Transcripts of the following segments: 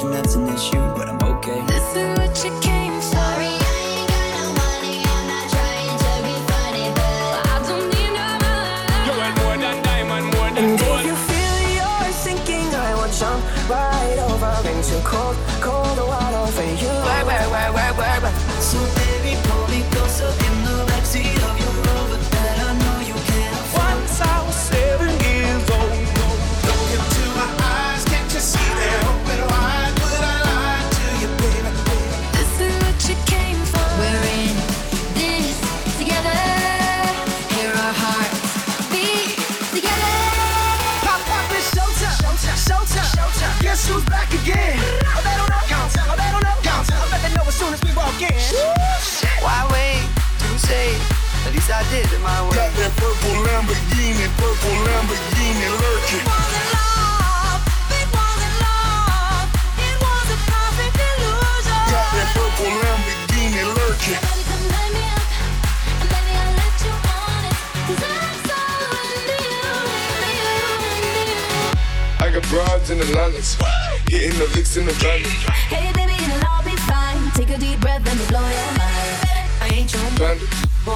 depression, that's an issue, but I'm okay. This is what you can did it my way. Got that purple Lamborghini, purple Lamborghini lurking. Purple Lamborghini lurking. Baby, come light me up, baby I let you on I'm so into you, you. I got broads in the Londons, hitting the licks in the London. Hey baby, it'll all be fine. Take a deep breath and blow your mind. I ain't your bandit.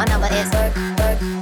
My number is work, work.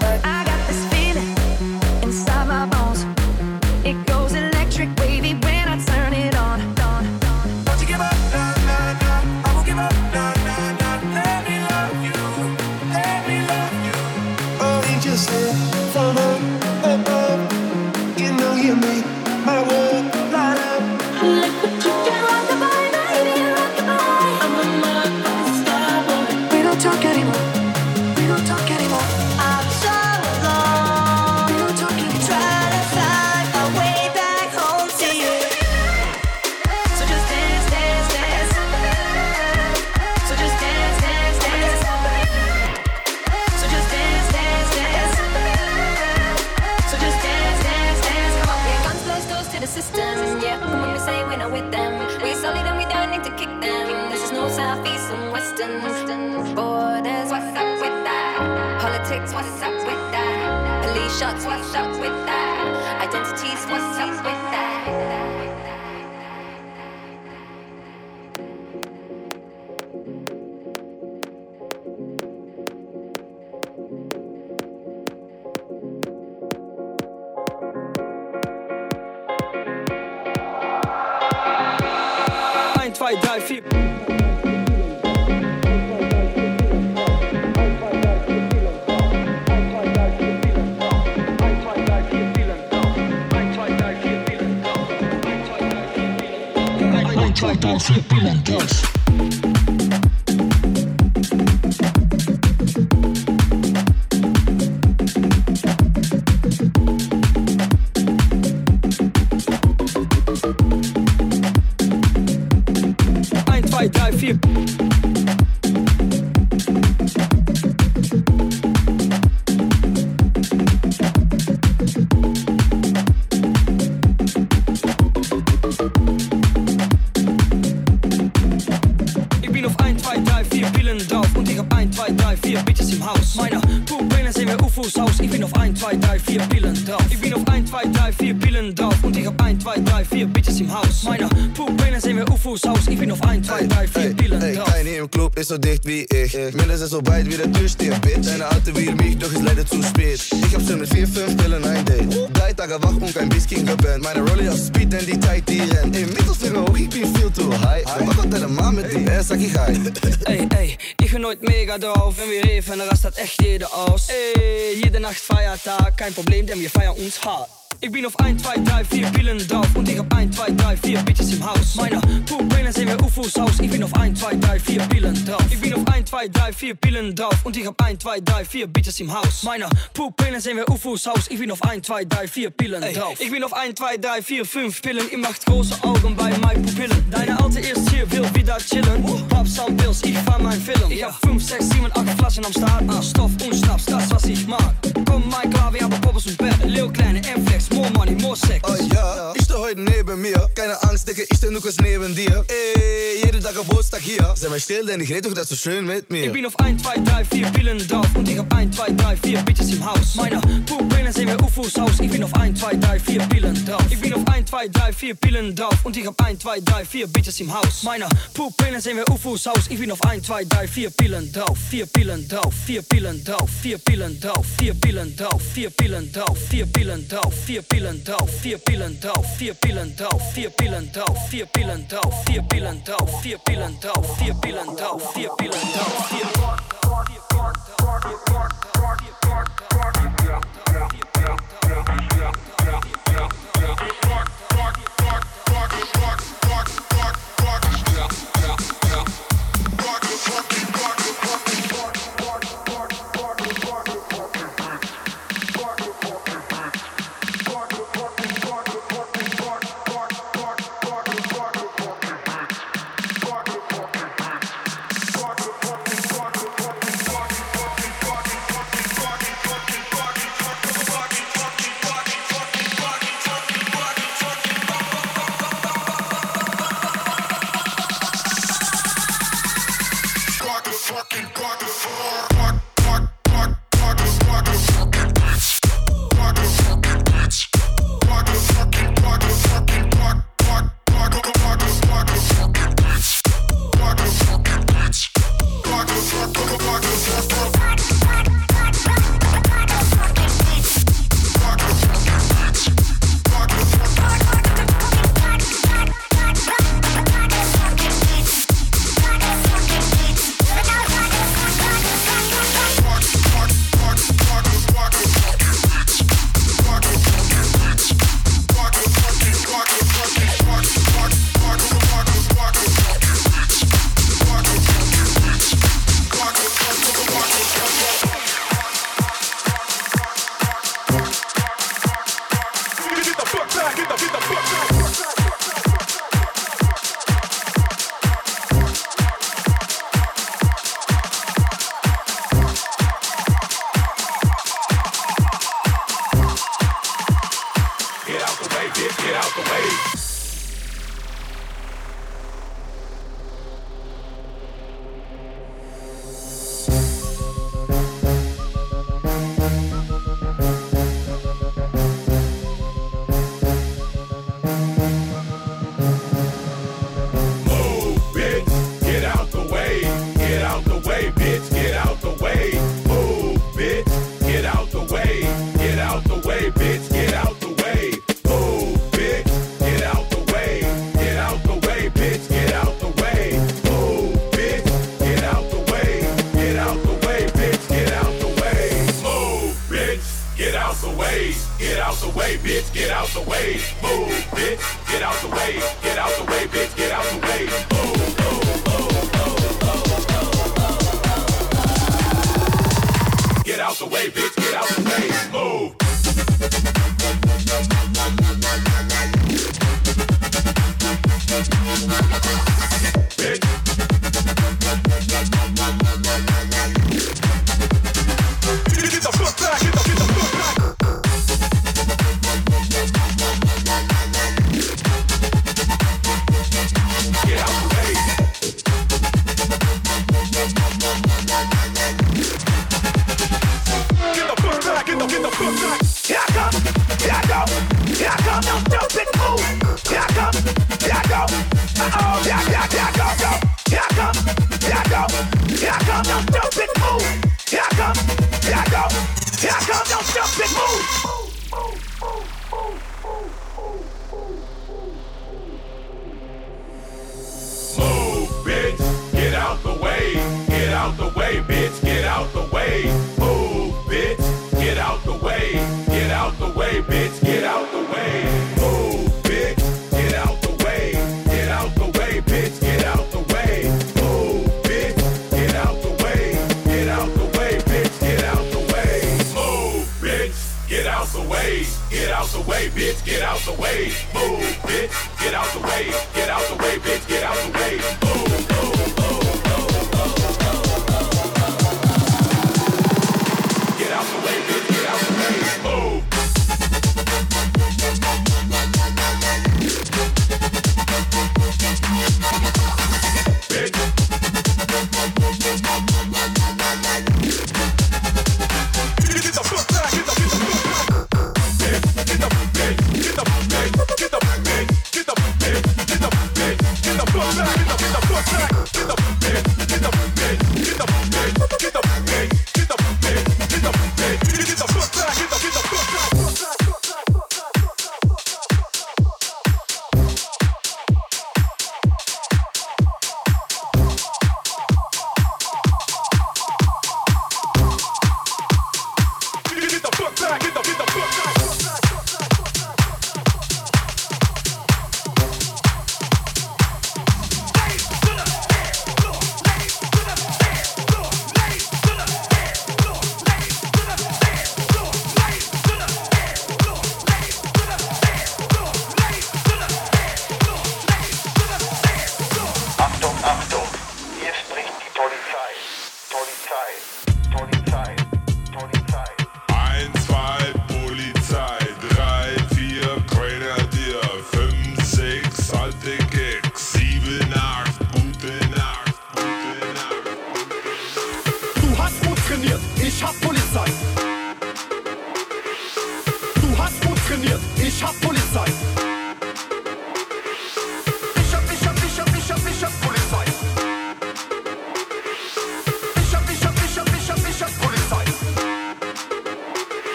bist so dicht wie ich. Mindestens so weit wie der Türsteher, Bitch. Deine Alte will mich, doch ist leider zu spät. Ich hab schon mit vier, fünf Pillen ein Date. Drei Tage wach und kein bisschen gebannt. Meine Rolli auf Speed, denn die Zeit, die rennt. Im Mittelfinger hoch, ich bin viel zu high. Und mach auch deine Mama mit dir? Ass, sag ich hi. Ey, ey, ich bin heute mega drauf. Wenn wir reden, rast hat echt jeder aus. Ey, jede Nacht Feiertag, kein Problem, denn wir feiern uns hart. Ich bin auf 1, 2, 3, 4 Pillen drauf und ich hab 1, 2, 3, 4 Bitches im Haus. Meiner Pupillen sehen wir UFOs aus. Ich bin auf 1, 2, 3, 4 Pillen drauf. Ich bin auf 1, 2, 3, 4 Pillen drauf und ich hab 1, 2, 3, 4 Bitches im Haus. Meiner Pupillen sehen wir UFOs aus. Ich bin auf 1, 2, 3, 4 Pillen drauf. Ich bin auf 1, 2, 3, 4, 5 Pillen. Ihr macht große Augen bei meinen Pupillen. Deine alte ist hier, will wieder chillen. Pops auf Pills, ich fahr mein Film. Ich hab 5, 6, 7, 8 Flaschen am Start. Ah, Stoff und Schnaps, das was ich mag. Komm mein klar, wir haben Poppers und Bett. Lil Kleine M-Flex, more money, more sex. Oh ja, ich stehe heute neben mir. Keine Angst, Digga, ich stehe nur kurz neben dir. Ey, jede Tag Geburtstag hier. Sei mal still, denn ich rede doch das so schön mit mir. Ich bin auf 1, 2, 3, 4 Pillen drauf und ich hab 1, 2, 3, 4 Bitches im Haus. Meiner Pupillen sehen wir UFOs aus. Ich bin auf 1, 2, 3, 4 Pillen drauf. Ich bin auf 1, 2, 3, 4 Pillen drauf und ich hab 1, 2, 3, 4 Bitches im Haus. Meiner Pupillen sehen wir UFOs aus. Ich bin auf 1, 2, 3, 4 Pillen drauf. 4 Pillen drauf, 4 Pillen drauf, 4 Pillen drauf, 4 Pillen drauf, 4 Pillen drauf, 4 Pillen drauf, 4 Pillen drauf, 4 vier Pillen drauf, vier Pillen drauf, vier Pillen drauf, vier Pillen drauf, vier Pillen drauf, vier Pillen drauf, vier Pillen drauf, vier Pillen drauf, vier Pillen drauf, vier out the way.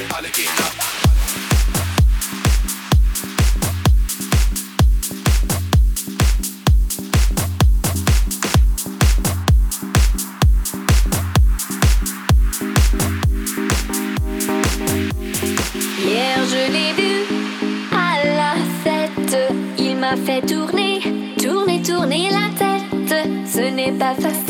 Hier, je l'ai vu à la fête. Il m'a fait tourner, tourner, tourner la tête. Ce n'est pas facile.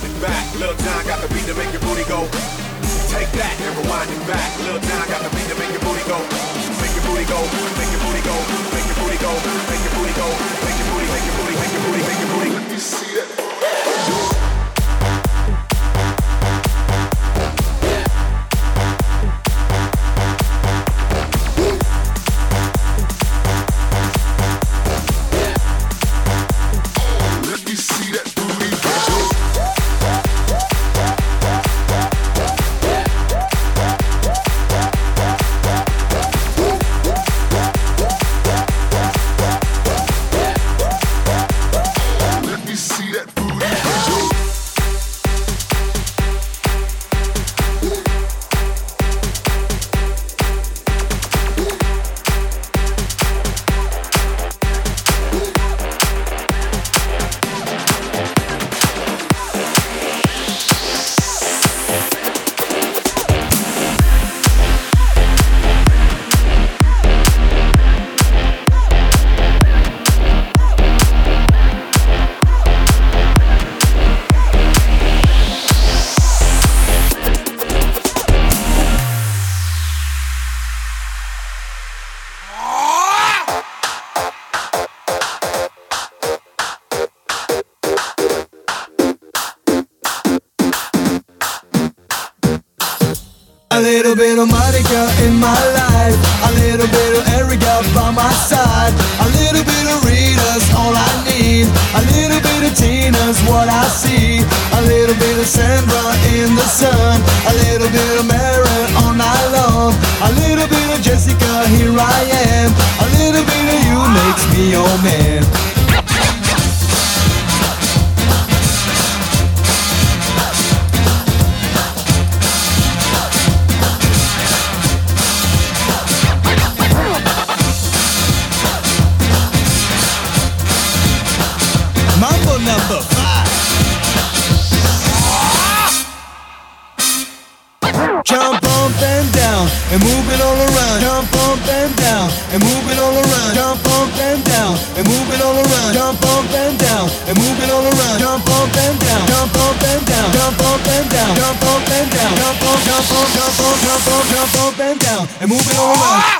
Rewind it back. Lil Jon got the beat to make your booty go. Take that and rewind it back. Lil Jon got the beat to make your booty go. Make your booty go. Make your booty go. Make your booty go. Make your booty go. Make your booty. Make your booty. Make your booty. Make your booty. Let me see that. By my side, a little bit of Rita's all I need, a little bit of Tina's what I see, a little bit of Sandra in the sun, a little bit of Mary all night long, a little bit of Jessica, here I am, a little bit of you makes me your man. And move it all around. Jump up and down. Jump up and down. Jump up and down. Jump up and down. Jump up, jump up, jump up, jump up, jump up and down and move it all around.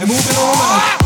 and move it all around.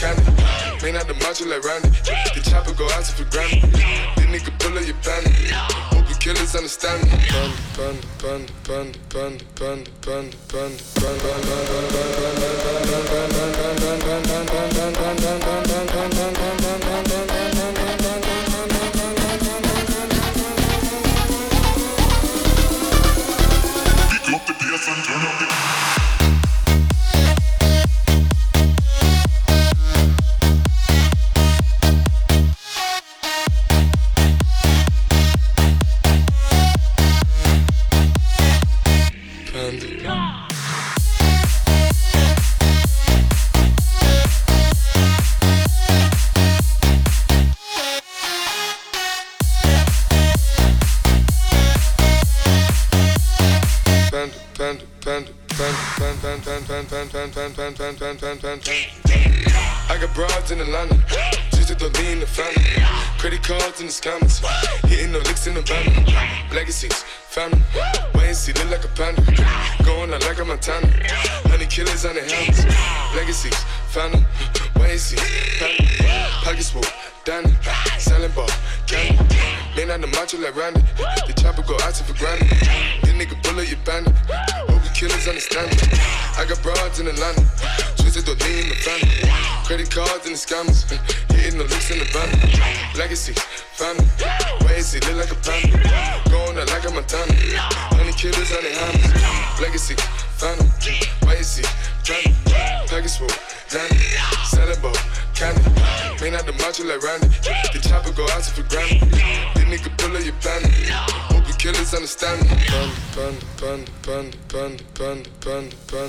cannon. Man out the macho like Randy. The chopper go out for Grammy. This nigga pull up your bandit. Hope killers understand me. Panda, panda, panda, panda, panda, panda, panda, panda, panda, panda, panda, panda, panda, depend, depend.